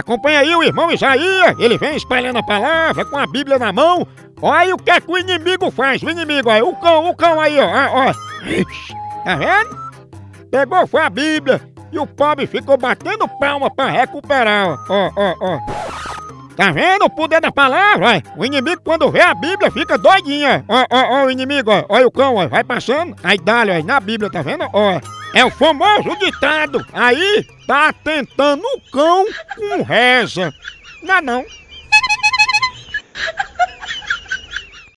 Acompanha aí o irmão Isaías, ele vem espalhando a palavra com a Bíblia na mão. Olha o que é que o inimigo faz, o inimigo, olha, o cão, o cão aí, ó, ó. Tá vendo? Pegou foi a Bíblia e o pobre ficou batendo palma pra recuperar, ó, ó, ó. Tá vendo o poder da palavra? O inimigo quando vê a Bíblia fica doidinha. Ó, ó, ó, o inimigo, ó, olha o cão, ó, vai passando, aí dá ó, na Bíblia, tá vendo? Ó. É o famoso ditado. Aí tá tentando o cão com reza. Não, não.